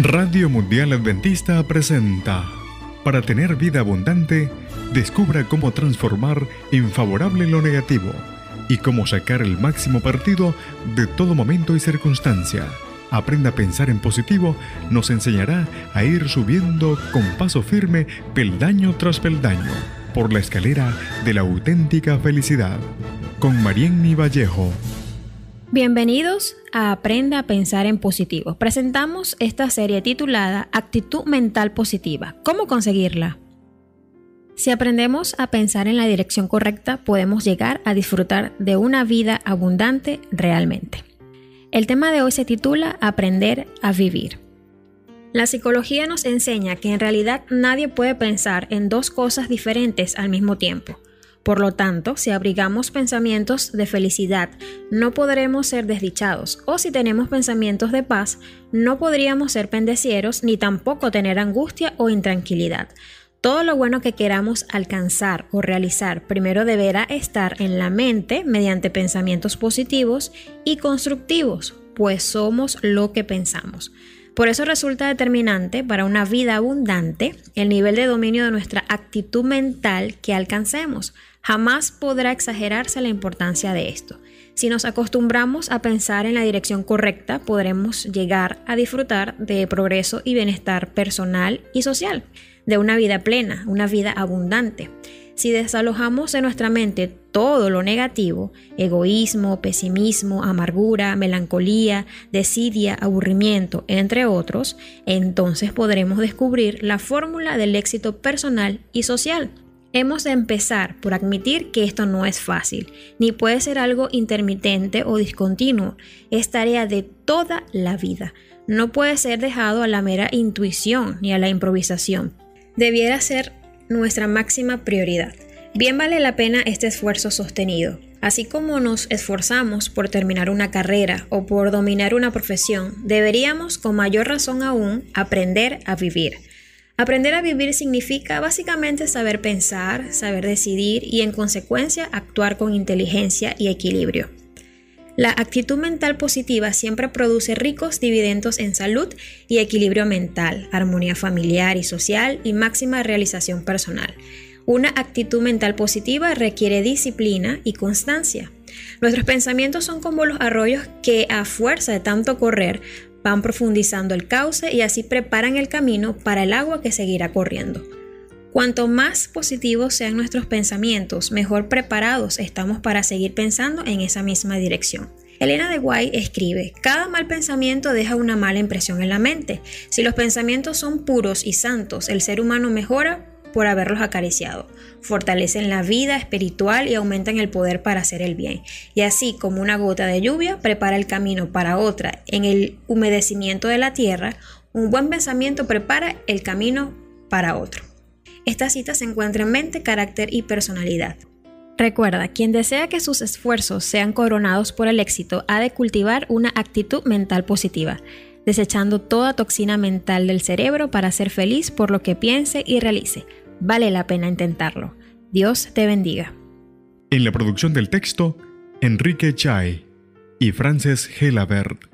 Radio Mundial Adventista presenta Para tener vida abundante, descubra cómo transformar en favorable lo negativo y cómo sacar el máximo partido de todo momento y circunstancia. Aprenda a pensar en positivo nos enseñará a ir subiendo con paso firme peldaño tras peldaño por la escalera de la auténtica felicidad. Con Marienmi Vallejo. Bienvenidos a Aprenda a Pensar en Positivo. Presentamos esta serie titulada Actitud Mental Positiva. ¿Cómo conseguirla? Si aprendemos a pensar en la dirección correcta, podemos llegar a disfrutar de una vida abundante realmente. El tema de hoy se titula Aprender a vivir. La psicología nos enseña que en realidad nadie puede pensar en dos cosas diferentes al mismo tiempo. Por lo tanto, si abrigamos pensamientos de felicidad, no podremos ser desdichados, o si tenemos pensamientos de paz, no podríamos ser pendecieros ni tampoco tener angustia o intranquilidad. Todo lo bueno que queramos alcanzar o realizar primero deberá estar en la mente mediante pensamientos positivos y constructivos, pues somos lo que pensamos. Por eso resulta determinante para una vida abundante el nivel de dominio de nuestra actitud mental que alcancemos. Jamás podrá exagerarse la importancia de esto. Si nos acostumbramos a pensar en la dirección correcta, podremos llegar a disfrutar de progreso y bienestar personal y social, de una vida plena, una vida abundante. Si desalojamos en nuestra mente todo lo negativo, egoísmo, pesimismo, amargura, melancolía, desidia, aburrimiento, entre otros, entonces podremos descubrir la fórmula del éxito personal y social. Hemos de empezar por admitir que esto no es fácil, ni puede ser algo intermitente o discontinuo, es tarea de toda la vida. No puede ser dejado a la mera intuición ni a la improvisación. Debiera ser nuestra máxima prioridad. Bien vale la pena este esfuerzo sostenido. Así como nos esforzamos por terminar una carrera o por dominar una profesión, deberíamos, con mayor razón aún, aprender a vivir. Aprender a vivir significa básicamente saber pensar, saber decidir y en consecuencia actuar con inteligencia y equilibrio. La actitud mental positiva siempre produce ricos dividendos en salud y equilibrio mental, armonía familiar y social y máxima realización personal. Una actitud mental positiva requiere disciplina y constancia. Nuestros pensamientos son como los arroyos que a fuerza de tanto correr van profundizando el cauce y así preparan el camino para el agua que seguirá corriendo. Cuanto más positivos sean nuestros pensamientos, mejor preparados estamos para seguir pensando en esa misma dirección. Elena de Guay escribe, cada mal pensamiento deja una mala impresión en la mente. Si los pensamientos son puros y santos, el ser humano mejora por haberlos acariciado. Fortalecen la vida espiritual y aumentan el poder para hacer el bien. Y así como una gota de lluvia prepara el camino para otra en el humedecimiento de la tierra, un buen pensamiento prepara el camino para otro. Esta cita se encuentra en mente, carácter y personalidad. Recuerda, quien desea que sus esfuerzos sean coronados por el éxito ha de cultivar una actitud mental positiva desechando toda toxina mental del cerebro para ser feliz por lo que piense y realice. Vale la pena intentarlo. Dios te bendiga. En la producción del texto, Enrique Chai y Frances Gelabert.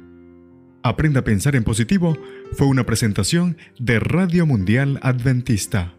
Aprenda a pensar en positivo fue una presentación de Radio Mundial Adventista